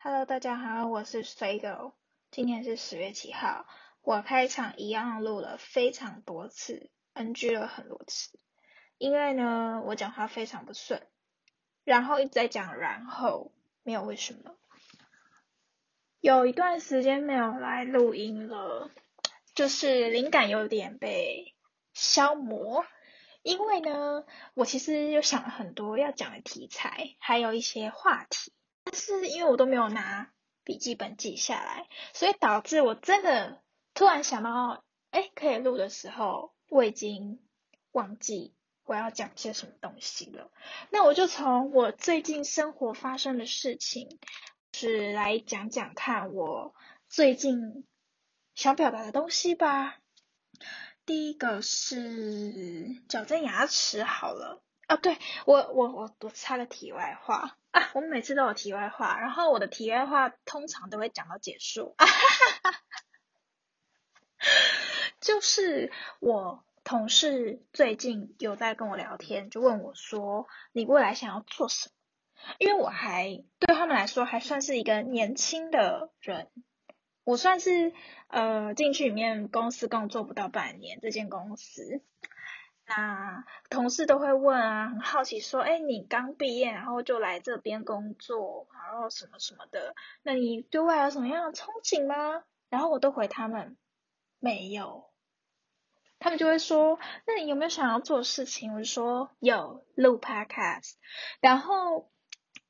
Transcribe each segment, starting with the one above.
Hello，大家好，我是水狗。今天是十月七号，我开场一样录了非常多次，NG 了很多次，因为呢，我讲话非常不顺，然后一直在讲然后，没有为什么。有一段时间没有来录音了，就是灵感有点被消磨，因为呢，我其实有想了很多要讲的题材，还有一些话题。但是因为我都没有拿笔记本记下来，所以导致我真的突然想到，哎，可以录的时候，我已经忘记我要讲些什么东西了。那我就从我最近生活发生的事情，是来讲讲看我最近想表达的东西吧。第一个是矫正牙齿，好了。啊，对我我我我插个题外话啊，我每次都有题外话，然后我的题外话通常都会讲到结束，就是我同事最近有在跟我聊天，就问我说你未来想要做什么？因为我还对他们来说还算是一个年轻的人，我算是呃进去里面公司工作不到半年，这间公司。那同事都会问啊，很好奇说，哎，你刚毕业，然后就来这边工作，然后什么什么的，那你对未来有什么样的憧憬吗？然后我都回他们没有，他们就会说，那你有没有想要做的事情？我就说有录 podcast，然后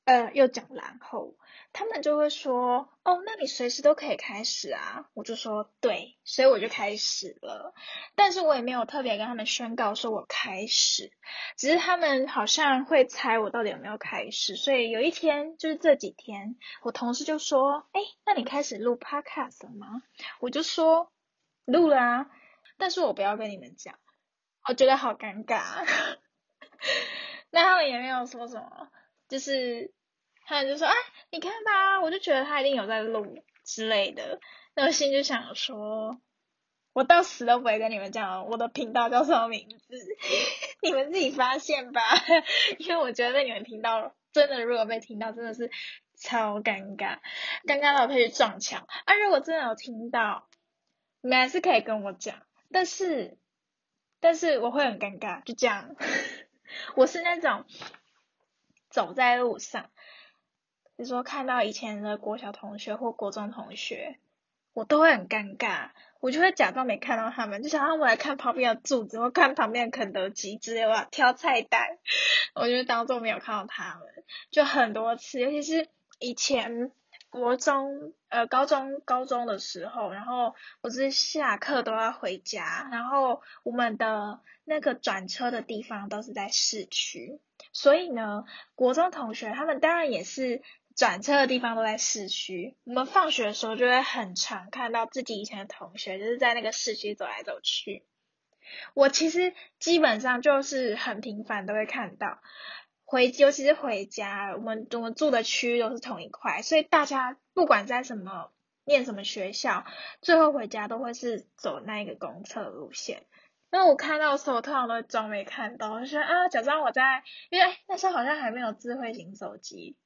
呃又讲然后。他们就会说，哦，那你随时都可以开始啊。我就说对，所以我就开始了。但是我也没有特别跟他们宣告说我开始，只是他们好像会猜我到底有没有开始。所以有一天，就是这几天，我同事就说，哎，那你开始录 podcast 了吗？我就说录了啊，但是我不要跟你们讲，我觉得好尴尬。那他们也没有说什么，就是。他就说啊，你看吧，我就觉得他一定有在录之类的。那我心就想说，我到死都不会跟你们讲我的频道叫什么名字，你们自己发现吧。因为我觉得被你们听到真的如果被听到，真的是超尴尬，尴尬到可以撞墙。啊，如果真的有听到，你们还是可以跟我讲，但是但是我会很尴尬，就这样。我是那种走在路上。比如说看到以前的国小同学或国中同学，我都会很尴尬，我就会假装没看到他们，就想让我来看旁边的柱子或看旁边的肯德基之类的挑菜单，我就当做没有看到他们，就很多次，尤其是以前国中呃高中高中的时候，然后我是下课都要回家，然后我们的那个转车的地方都是在市区，所以呢，国中同学他们当然也是。转车的地方都在市区，我们放学的时候就会很常看到自己以前的同学，就是在那个市区走来走去。我其实基本上就是很频繁都会看到，回尤其是回家，我们我们住的区域都是同一块，所以大家不管在什么念什么学校，最后回家都会是走那一个公厕路线。那我看到的时候，通常都装没看到，我就说啊，假装我在，因为那时候好像还没有智慧型手机。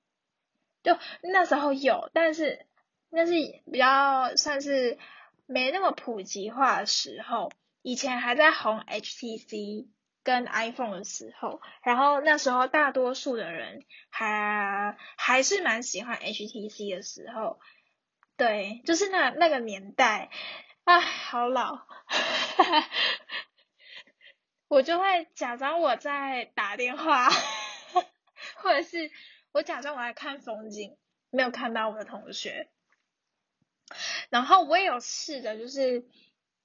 就那时候有，但是那是比较算是没那么普及化的时候，以前还在红 HTC 跟 iPhone 的时候，然后那时候大多数的人还还是蛮喜欢 HTC 的时候，对，就是那那个年代，啊，好老，我就会假装我在打电话，或者是。我假装我在看风景，没有看到我的同学。然后我也有试着，就是，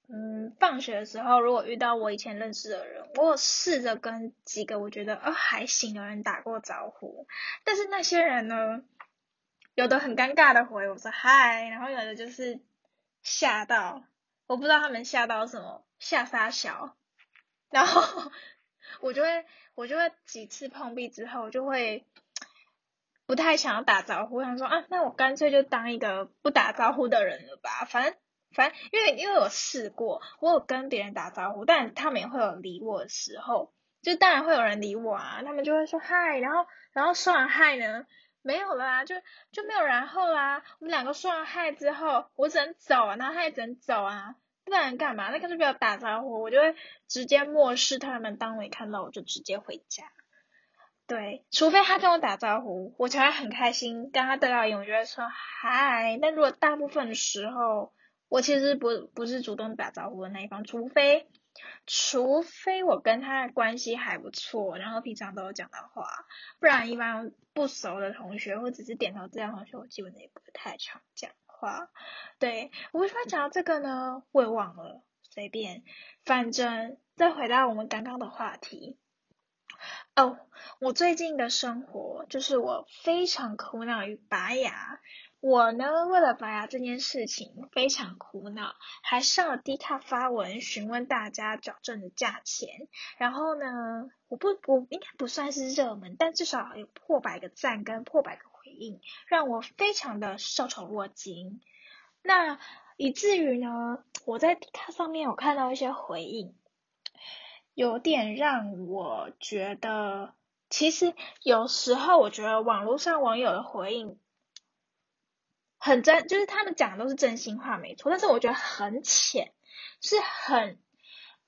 嗯，放学的时候，如果遇到我以前认识的人，我有试着跟几个我觉得哦还行的人打过招呼。但是那些人呢，有的很尴尬的回我说嗨，然后有的就是吓到，我不知道他们吓到什么，吓傻小。然后 我就会，我就会几次碰壁之后就会。不太想要打招呼，想说啊，那我干脆就当一个不打招呼的人了吧。反正反正，因为因为我试过，我有跟别人打招呼，但他们也会有理我的时候，就当然会有人理我啊。他们就会说嗨，然后然后说完嗨呢，没有啦，就就没有然后啦。我们两个说完嗨之后，我只能走啊，然后他也只能走啊，不然干嘛？那个就不要打招呼，我就会直接漠视他们，当没看到我就直接回家。对，除非他跟我打招呼，我才会很开心，跟他对到眼，我就会说嗨。但如果大部分的时候，我其实不不是主动打招呼的那一方，除非除非我跟他的关系还不错，然后平常都有讲到话，不然一般不熟的同学或只是点头之交同学，我基本也不太常讲话。对，我为什么讲到这个呢？我也忘了，随便，反正再回到我们刚刚的话题。哦，我最近的生活就是我非常苦恼于拔牙。我呢，为了拔牙这件事情非常苦恼，还上了 D 卡发文询问大家矫正的价钱。然后呢，我不，我应该不算是热门，但至少有破百个赞跟破百个回应，让我非常的受宠若惊。那以至于呢，我在 D 卡上面有看到一些回应。有点让我觉得，其实有时候我觉得网络上网友的回应很真，就是他们讲的都是真心话，没错。但是我觉得很浅，是很，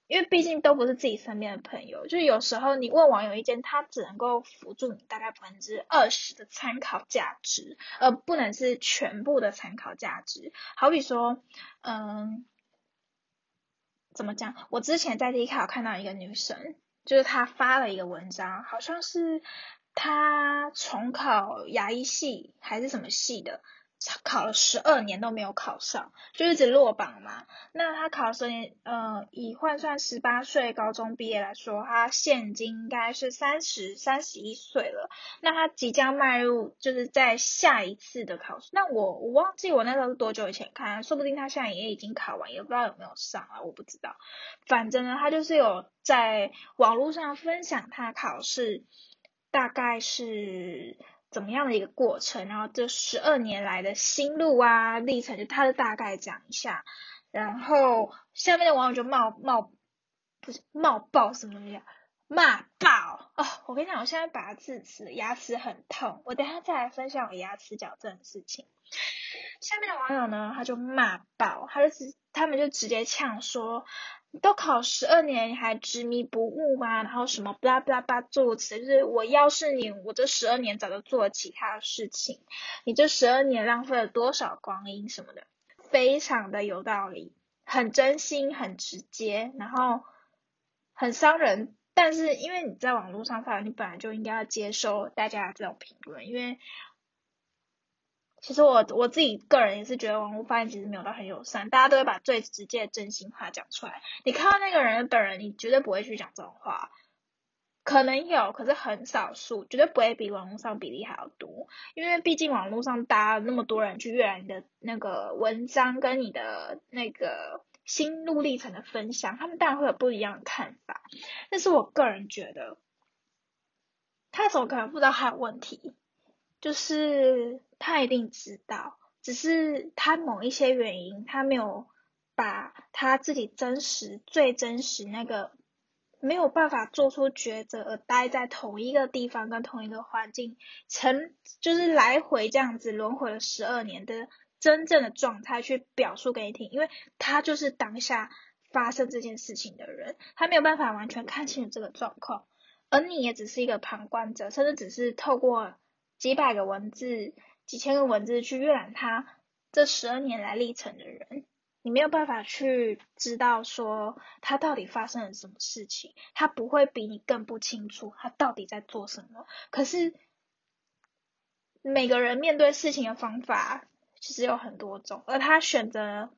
因为毕竟都不是自己身边的朋友。就是有时候你问网友意见，他只能够辅助你大概百分之二十的参考价值，而不能是全部的参考价值。好比说，嗯。怎么讲？我之前在 D 卡看到一个女生，就是她发了一个文章，好像是她重考牙医系还是什么系的。考了十二年都没有考上，就一直落榜嘛。那他考十年，呃，以换算十八岁高中毕业来说，他现今应该是三十三十一岁了。那他即将迈入，就是在下一次的考试。那我我忘记我那时候是多久以前看，说不定他现在也已经考完，也不知道有没有上啊，我不知道。反正呢，他就是有在网络上分享他考试，大概是。怎么样的一个过程？然后这十二年来的心路啊历程，就他的大概讲一下。然后下面的网友就冒冒不是冒爆什么东西，骂爆哦！我跟你讲，我现在拔智齿，牙齿很痛。我等下再来分享我牙齿矫正的事情。下面的网友呢，他就骂爆，他就直他们就直接呛说。都考十二年，你还执迷不悟吗？然后什么巴拉巴拉巴诸如此，就是我要是你，我这十二年早就做了其他的事情。你这十二年浪费了多少光阴什么的，非常的有道理，很真心，很直接，然后很伤人。但是因为你在网络上发，你本来就应该要接受大家的这种评论，因为。其实我我自己个人也是觉得网络发言其实没有到很友善，大家都会把最直接的真心话讲出来。你看到那个人的本人，你绝对不会去讲这种话。可能有，可是很少数，绝对不会比网络上比例还要多。因为毕竟网络上大家那么多人去阅览你的那个文章跟你的那个心路历程的分享，他们当然会有不一样的看法。但是我个人觉得，他怎么可能不知道他有问题？就是他一定知道，只是他某一些原因，他没有把他自己真实、最真实那个没有办法做出抉择，而待在同一个地方跟同一个环境，成就是来回这样子轮回了十二年的真正的状态去表述给你听，因为他就是当下发生这件事情的人，他没有办法完全看清楚这个状况，而你也只是一个旁观者，甚至只是透过。几百个文字、几千个文字去阅览他这十二年来历程的人，你没有办法去知道说他到底发生了什么事情，他不会比你更不清楚他到底在做什么。可是每个人面对事情的方法其实有很多种，而他选择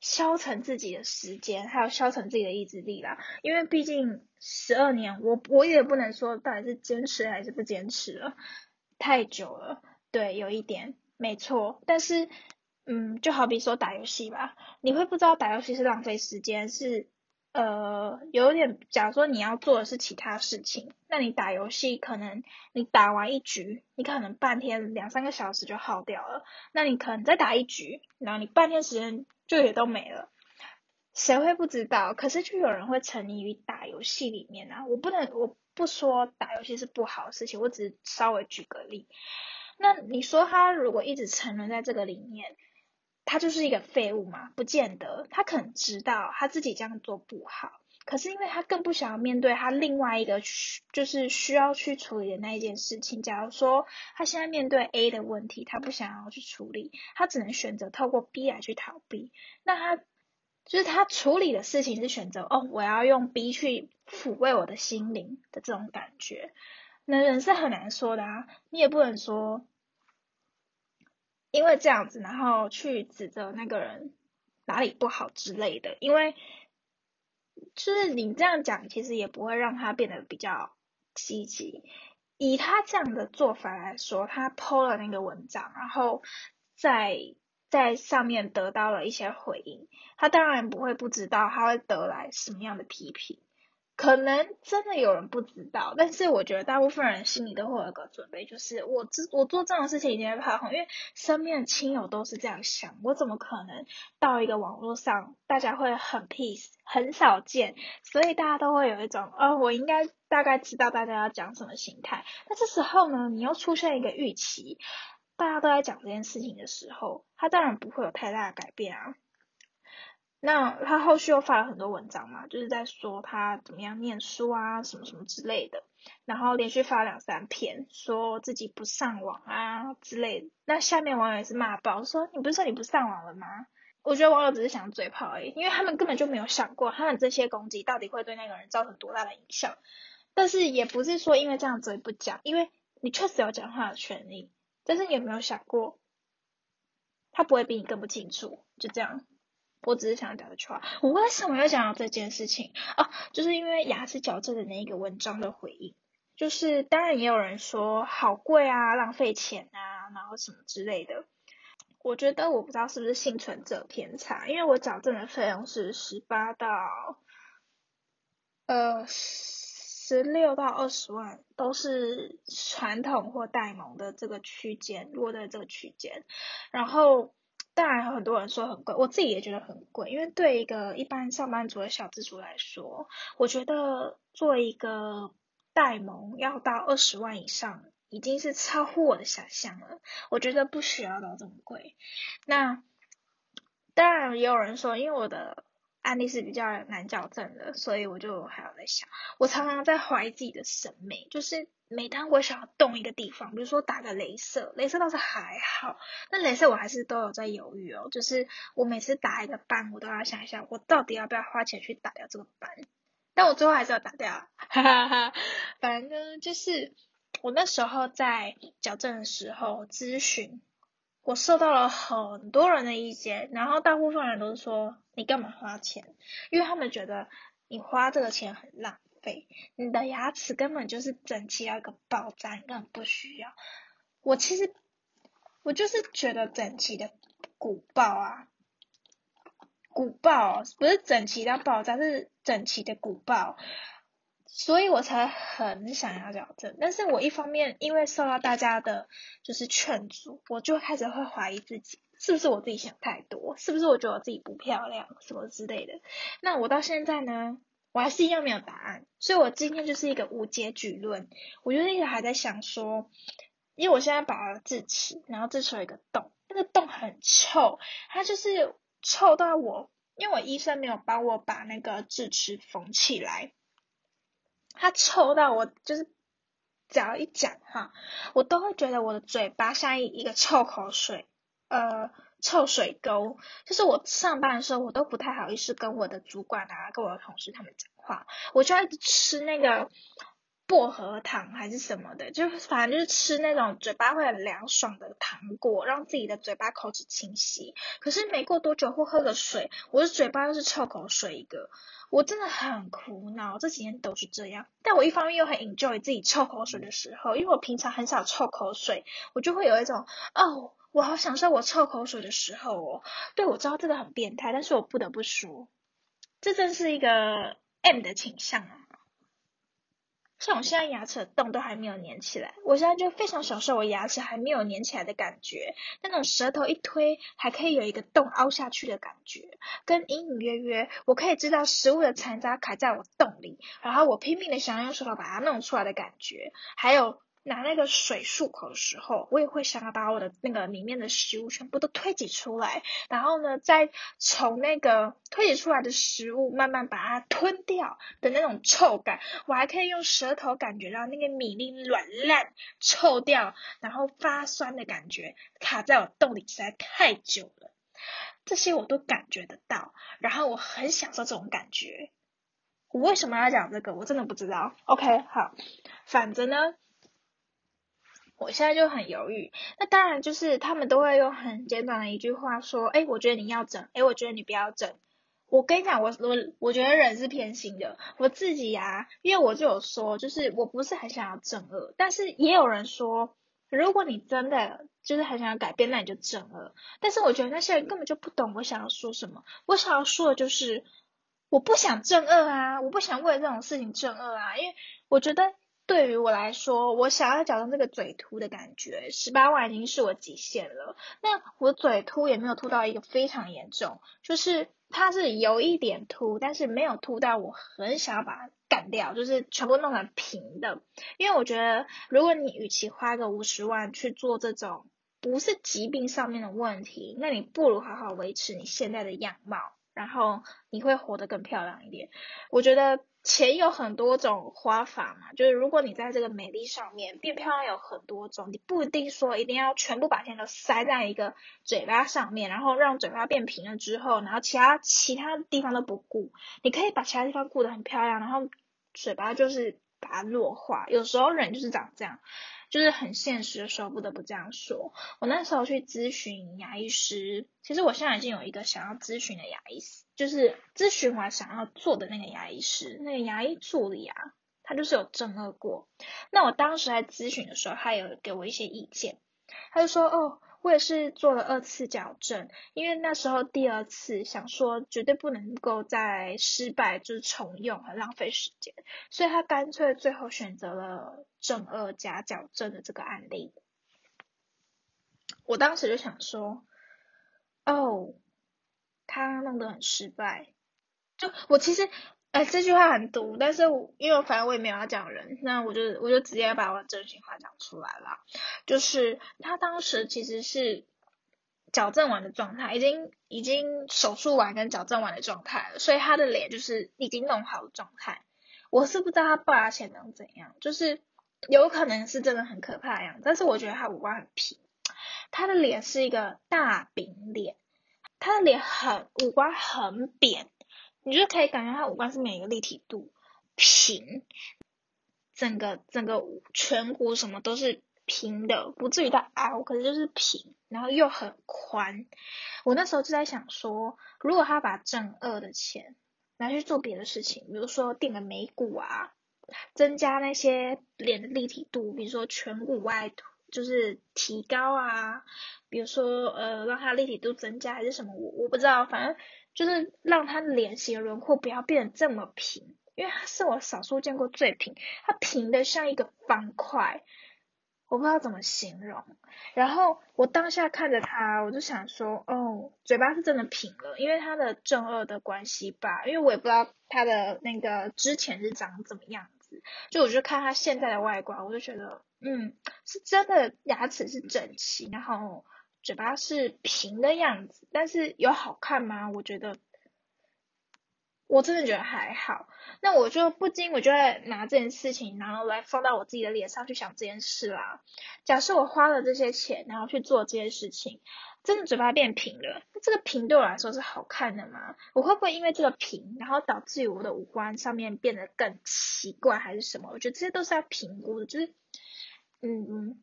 消沉自己的时间，还有消沉自己的意志力啦。因为毕竟十二年，我我也不能说到底是坚持还是不坚持了。太久了，对，有一点没错，但是，嗯，就好比说打游戏吧，你会不知道打游戏是浪费时间，是呃，有点，假如说你要做的是其他事情，那你打游戏可能你打完一局，你可能半天两三个小时就耗掉了，那你可能再打一局，然后你半天时间就也都没了，谁会不知道？可是就有人会沉溺于打游戏里面啊，我不能我。不说打游戏是不好的事情，我只是稍微举个例。那你说他如果一直沉沦在这个里面，他就是一个废物吗？不见得，他可能知道他自己这样做不好，可是因为他更不想要面对他另外一个就是需要去处理的那一件事情。假如说他现在面对 A 的问题，他不想要去处理，他只能选择透过 B 来去逃避。那他就是他处理的事情是选择哦，我要用 B 去抚慰我的心灵的这种感觉。那人是很难说的啊，你也不能说。因为这样子，然后去指责那个人哪里不好之类的，因为就是你这样讲，其实也不会让他变得比较积极。以他这样的做法来说，他 PO 了那个文章，然后在在上面得到了一些回应，他当然不会不知道他会得来什么样的批评。可能真的有人不知道，但是我觉得大部分人心里都会有个准备，就是我这我做这种事情一定会怕红，因为身边的亲友都是这样想，我怎么可能到一个网络上大家会很 peace 很少见，所以大家都会有一种，哦，我应该大概知道大家要讲什么心态。那这时候呢，你又出现一个预期，大家都在讲这件事情的时候，他当然不会有太大的改变啊。那他后续又发了很多文章嘛，就是在说他怎么样念书啊，什么什么之类的。然后连续发两三篇，说自己不上网啊之类的。那下面网友也是骂爆，说你不是说你不上网了吗？我觉得网友只是想嘴炮而已，因为他们根本就没有想过他们这些攻击到底会对那个人造成多大的影响。但是也不是说因为这样子不讲，因为你确实有讲话的权利。但是你有没有想过，他不会比你更不清楚？就这样。我只是想讲一句话，我为什么要讲到这件事情啊？就是因为牙齿矫正的那一个文章的回应，就是当然也有人说好贵啊，浪费钱啊，然后什么之类的。我觉得我不知道是不是幸存者偏差，因为我矫正的费用是十八到呃十六到二十万，都是传统或代蒙的这个区间，落在这个区间，然后。当然很多人说很贵，我自己也觉得很贵，因为对一个一般上班族的小资族来说，我觉得做一个代蒙要到二十万以上，已经是超乎我的想象了。我觉得不需要到这么贵。那当然也有人说，因为我的。案例是比较难矫正的，所以我就还要在想。我常常在怀疑自己的审美，就是每当我想要动一个地方，比如说打个镭射，镭射倒是还好，那镭射我还是都有在犹豫哦。就是我每次打一个斑，我都要想一下，我到底要不要花钱去打掉这个斑？但我最后还是要打掉，哈哈哈。反正就是我那时候在矫正的时候咨询。我受到了很多人的意见，然后大部分人都是说你干嘛花钱？因为他们觉得你花这个钱很浪费，你的牙齿根本就是整齐到一个爆炸，根本不需要。我其实我就是觉得整齐的鼓爆啊，鼓爆不是整齐到爆炸，是整齐的鼓爆。所以我才很想要矫正，但是我一方面因为受到大家的就是劝阻，我就开始会怀疑自己，是不是我自己想太多，是不是我觉得我自己不漂亮什么之类的。那我到现在呢，我还是一样没有答案，所以我今天就是一个无解举论。我就一直还在想说，因为我现在拔了智齿，然后智齿有一个洞，那个洞很臭，它就是臭到我，因为我医生没有帮我把那个智齿缝起来。它臭到我，就是只要一讲哈，我都会觉得我的嘴巴像一一个臭口水，呃，臭水沟。就是我上班的时候，我都不太好意思跟我的主管啊，跟我的同事他们讲话，我就要吃那个薄荷糖还是什么的，就反正就是吃那种嘴巴会很凉爽的糖果，让自己的嘴巴口齿清晰。可是没过多久，或喝个水，我的嘴巴又是臭口水一个。我真的很苦恼，这几天都是这样。但我一方面又很 enjoy 自己臭口水的时候，因为我平常很少臭口水，我就会有一种哦，我好享受我臭口水的时候哦。对，我知道这个很变态，但是我不得不说，这真是一个 M 的倾向啊。像我现在牙齿的洞都还没有粘起来，我现在就非常享受我牙齿还没有粘起来的感觉，那种舌头一推还可以有一个洞凹下去的感觉，跟隐隐约约我可以知道食物的残渣卡在我洞里，然后我拼命的想要用舌头把它弄出来的感觉，还有拿那个水漱口的时候，我也会想要把我的那个里面的食物全部都推挤出来，然后呢，再从那个推挤出来的食物慢慢把它吞掉的那种臭感，我还可以用舌头感觉到那个米粒软烂、臭掉，然后发酸的感觉卡在我洞里实在太久了，这些我都感觉得到，然后我很享受这种感觉。我为什么要讲这个？我真的不知道。OK，好，反正呢，我现在就很犹豫。那当然就是他们都会用很简短的一句话说：“哎，我觉得你要整，哎，我觉得你不要整。”我跟你讲，我我我觉得人是偏心的。我自己呀，因为我就有说，就是我不是很想要正恶，但是也有人说，如果你真的就是很想要改变，那你就正恶。但是我觉得那些人根本就不懂我想要说什么。我想要说的就是。我不想正恶啊，我不想为了这种事情正恶啊，因为我觉得对于我来说，我想要矫正这个嘴凸的感觉，十八万已经是我极限了。那我嘴凸也没有凸到一个非常严重，就是它是有一点凸，但是没有凸到我很想要把它干掉，就是全部弄成平的。因为我觉得，如果你与其花个五十万去做这种不是疾病上面的问题，那你不如好好维持你现在的样貌。然后你会活得更漂亮一点。我觉得钱有很多种花法嘛，就是如果你在这个美丽上面变漂亮有很多种，你不一定说一定要全部把钱都塞在一个嘴巴上面，然后让嘴巴变平了之后，然后其他其他地方都不顾。你可以把其他地方顾得很漂亮，然后嘴巴就是把它弱化。有时候人就是长这样。就是很现实的时候，不得不这样说。我那时候去咨询牙医师，其实我现在已经有一个想要咨询的牙医师，就是咨询完想要做的那个牙医师，那个牙医助理啊，他就是有正颚过。那我当时在咨询的时候，他有给我一些意见，他就说哦。我也是做了二次矫正，因为那时候第二次想说绝对不能够再失败，就是重用很浪费时间，所以他干脆最后选择了正二加矫正的这个案例。我当时就想说，哦，他弄得很失败，就我其实。哎，这句话很毒，但是我因为反正我也没有要讲人，那我就我就直接把我真心话讲出来了。就是他当时其实是矫正完的状态，已经已经手术完跟矫正完的状态了，所以他的脸就是已经弄好的状态。我是不知道他拔前能怎样，就是有可能是真的很可怕的样，但是我觉得他五官很平，他的脸是一个大饼脸，他的脸很五官很扁。你就可以感觉他五官是每一个立体度平，整个整个颧骨什么都是平的，不至于到凹，可是就是平，然后又很宽。我那时候就在想说，如果他把正二的钱拿去做别的事情，比如说垫个眉骨啊，增加那些脸的立体度，比如说颧骨外凸，就是提高啊，比如说呃让它立体度增加还是什么，我我不知道，反正。就是让他脸型轮廓不要变得这么平，因为他是我少数见过最平，他平的像一个方块，我不知道怎么形容。然后我当下看着他，我就想说，哦，嘴巴是真的平了，因为他的正二的关系吧，因为我也不知道他的那个之前是长怎么样子，就我就看他现在的外观，我就觉得，嗯，是真的牙齿是整齐，然后。嘴巴是平的样子，但是有好看吗？我觉得，我真的觉得还好。那我就不禁，我就会拿这件事情，然后来放到我自己的脸上去想这件事啦。假设我花了这些钱，然后去做这件事情，真的嘴巴变平了，那这个平对我来说是好看的吗？我会不会因为这个平，然后导致于我的五官上面变得更奇怪，还是什么？我觉得这些都是要评估的，就是，嗯嗯。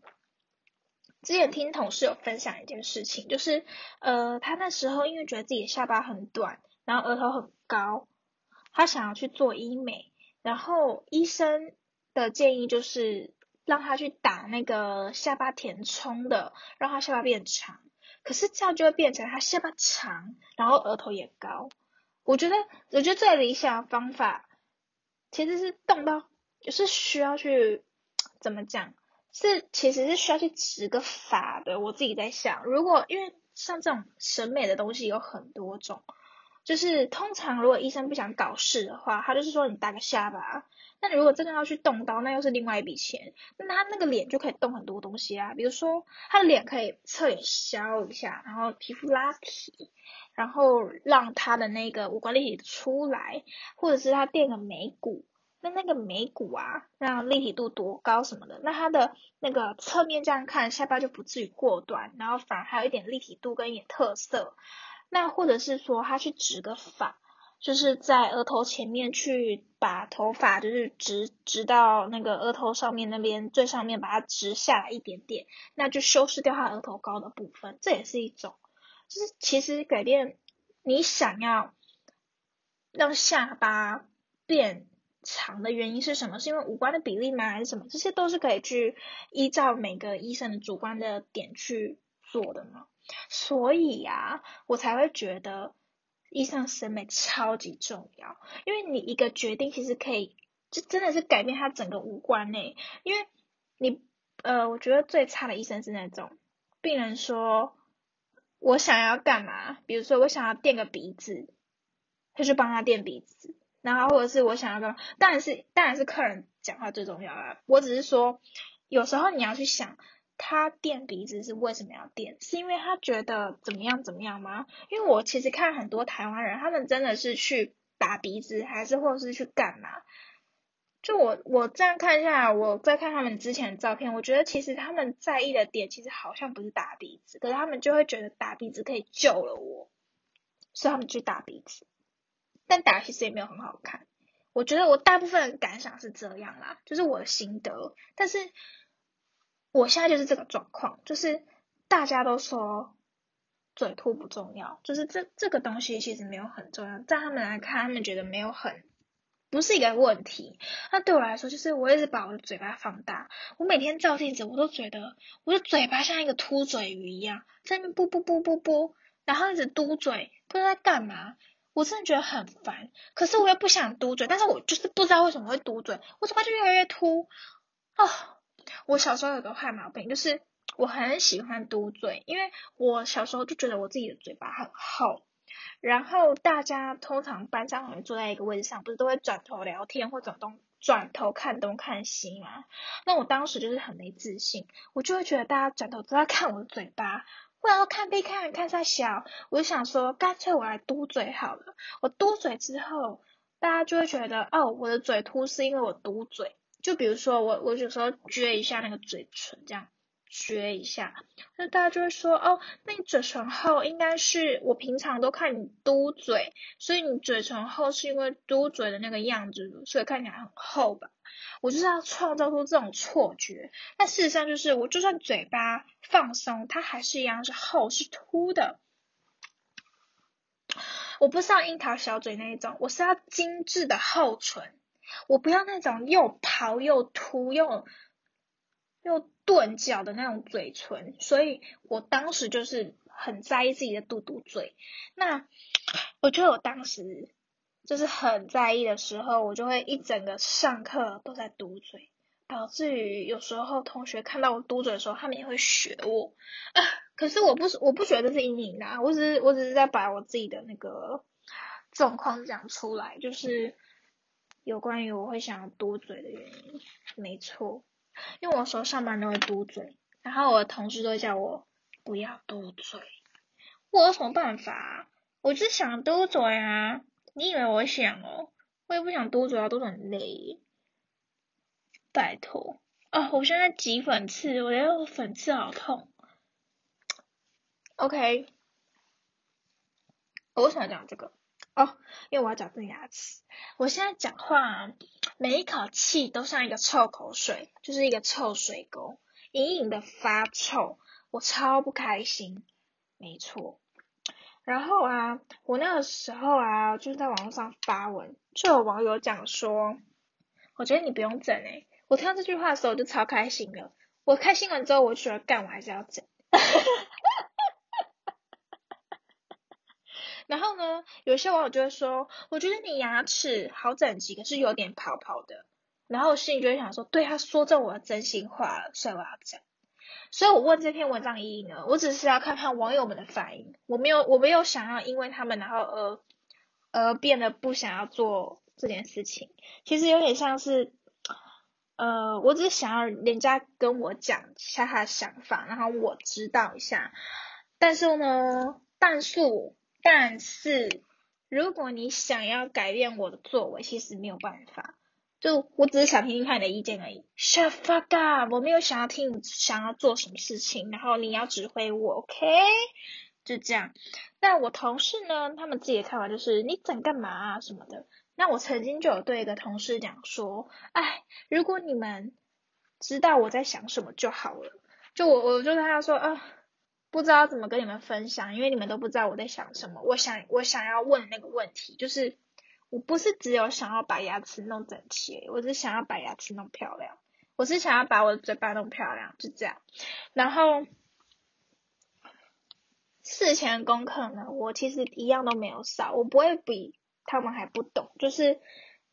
之前听同事有分享一件事情，就是呃，他那时候因为觉得自己的下巴很短，然后额头很高，他想要去做医美，然后医生的建议就是让他去打那个下巴填充的，让他下巴变长。可是这样就会变成他下巴长，然后额头也高。我觉得，我觉得最理想的方法其实是动到，就是需要去怎么讲？是，其实是需要去植个发的。我自己在想，如果因为像这种审美的东西有很多种，就是通常如果医生不想搞事的话，他就是说你打个下巴。那你如果真的要去动刀，那又是另外一笔钱。那他那个脸就可以动很多东西啊，比如说他的脸可以侧脸削一下，然后皮肤拉提，然后让他的那个五官立体出来，或者是他垫个眉骨，那个眉骨啊，让立体度多高什么的，那他的那个侧面这样看，下巴就不至于过短，然后反而还有一点立体度跟一点特色。那或者是说他去植个发。就是在额头前面去把头发就是直直到那个额头上面那边最上面把它直下来一点点，那就修饰掉他额头高的部分，这也是一种。就是其实改变你想要让下巴变长的原因是什么？是因为五官的比例吗？还是什么？这些都是可以去依照每个医生的主观的点去做的嘛。所以呀，我才会觉得。医生审美超级重要，因为你一个决定其实可以，就真的是改变他整个五官呢。因为你，呃，我觉得最差的医生是那种病人说，我想要干嘛？比如说我想要垫个鼻子，他就帮他垫鼻子，然后或者是我想要干嘛？当然是当然是客人讲话最重要啦。我只是说，有时候你要去想。他垫鼻子是为什么要垫？是因为他觉得怎么样怎么样吗？因为我其实看很多台湾人，他们真的是去打鼻子，还是或者是去干嘛？就我我这样看一下，我再看他们之前的照片，我觉得其实他们在意的点其实好像不是打鼻子，可是他们就会觉得打鼻子可以救了我，所以他们去打鼻子。但打其实也没有很好看，我觉得我大部分的感想是这样啦，就是我的心得，但是。我现在就是这个状况，就是大家都说嘴凸不重要，就是这这个东西其实没有很重要，在他们来看，他们觉得没有很不是一个问题。那对我来说，就是我一直把我的嘴巴放大，我每天照镜子，我都觉得我的嘴巴像一个凸嘴鱼一样，在那边啵啵啵啵啵，然后一直嘟嘴，不知道在干嘛。我真的觉得很烦，可是我又不想嘟嘴，但是我就是不知道为什么会嘟嘴，我嘴巴就越来越凸啊。我小时候有个坏毛病，就是我很喜欢嘟嘴，因为我小时候就觉得我自己的嘴巴很厚。然后大家通常班上我们坐在一个位置上，不是都会转头聊天或转东转头看东看西吗？那我当时就是很没自信，我就会觉得大家转头都在看我的嘴巴，不然看被看看在小，我就想说干脆我来嘟嘴好了。我嘟嘴之后，大家就会觉得哦，我的嘴凸是因为我嘟嘴。就比如说我，我有时候撅一下那个嘴唇，这样撅一下，那大家就会说，哦，那你嘴唇厚，应该是我平常都看你嘟嘴，所以你嘴唇厚是因为嘟嘴的那个样子，所以看起来很厚吧？我就是要创造出这种错觉。那事实上就是，我就算嘴巴放松，它还是一样是厚，是凸的。我不是要樱桃小嘴那一种，我是要精致的厚唇。我不要那种又薄又凸又又钝角的那种嘴唇，所以我当时就是很在意自己的嘟嘟嘴。那我觉得我当时就是很在意的时候，我就会一整个上课都在嘟嘴，导致于有时候同学看到我嘟嘴的时候，他们也会学我。啊，可是我不是我不觉得是阴影啊，我只是我只是在把我自己的那个状况讲出来，就是。有关于我会想要嘟嘴的原因，没错，因为我说上班都会嘟嘴，然后我的同事都叫我不要嘟嘴，我有什么办法啊？我就想嘟嘴啊！你以为我想哦？我也不想嘟嘴啊，嘟嘴很累，拜托哦！我现在挤粉刺，我觉得粉刺好痛。OK，我为什么讲这个？哦，因为我要矫正牙齿。我现在讲话，每一口气都像一个臭口水，就是一个臭水沟，隐隐的发臭，我超不开心。没错。然后啊，我那个时候啊，就是在网络上发文，就有网友讲说，我觉得你不用整诶。我听到这句话的时候，我就超开心的。我看新闻之后，我觉得干，我还是要整。然后呢，有些网友就会说，我觉得你牙齿好整齐，可是有点泡泡的。然后我心里就会想说，对他说中我的真心话了，所以我要整。所以我问这篇文章意义呢，我只是要看看网友们的反应，我没有我没有想要因为他们然后呃而变得不想要做这件事情。其实有点像是，呃，我只是想要人家跟我讲一下他的想法，然后我知道一下。但是呢，但是，但是，如果你想要改变我的作为，其实没有办法。就我只是想听听看你的意见而已。Shut up！我没有想要听你想要做什么事情，然后你要指挥我，OK？就这样。那我同事呢？他们自己的看法就是你整干嘛啊什么的。那我曾经就有对一个同事讲说，哎，如果你们知道我在想什么就好了。就我我就跟他说啊，不知道怎么跟你们分享，因为你们都不知道我在想什么。我想我想要问那个问题就是。我不是只有想要把牙齿弄整齐，我是想要把牙齿弄漂亮。我是想要把我的嘴巴弄漂亮，就这样。然后事前功课呢，我其实一样都没有少，我不会比他们还不懂，就是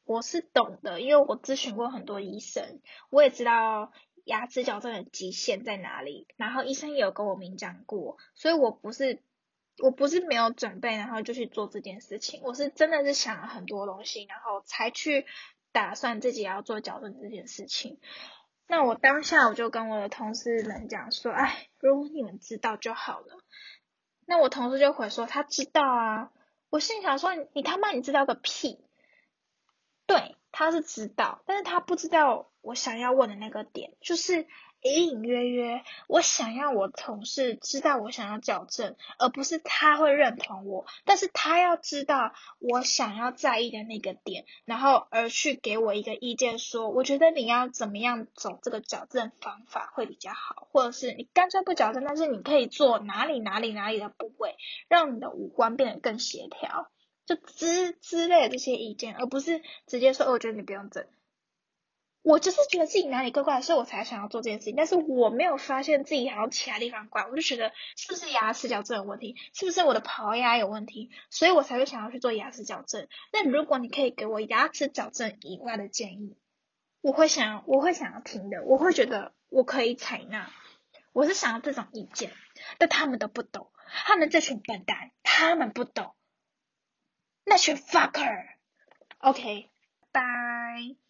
我是懂的，因为我咨询过很多医生，我也知道牙齿矫正的极限在哪里，然后医生也有跟我明讲过，所以我不是。我不是没有准备，然后就去做这件事情。我是真的是想了很多东西，然后才去打算自己要做矫正这件事情。那我当下我就跟我的同事们讲说：“哎，如果你们知道就好了。”那我同事就回说：“他知道啊。”我心想说：“你他妈你知道个屁！”对，他是知道，但是他不知道我想要问的那个点，就是。隐隐约约，我想要我同事知道我想要矫正，而不是他会认同我，但是他要知道我想要在意的那个点，然后而去给我一个意见，说我觉得你要怎么样走这个矫正方法会比较好，或者是你干脆不矫正，但是你可以做哪里哪里哪里的部位，让你的五官变得更协调，就之之类的这些意见，而不是直接说，我觉得你不用整。我就是觉得自己哪里怪怪，所以我才想要做这件事情。但是我没有发现自己好像其他地方怪，我就觉得是不是牙齿矫正有问题，是不是我的龅牙有问题，所以我才会想要去做牙齿矫正。那如果你可以给我牙齿矫正以外的建议，我会想，我会想要听的，我会觉得我可以采纳。我是想要这种意见，但他们都不懂，他们这群笨蛋，他们不懂，那群 fucker。OK，拜。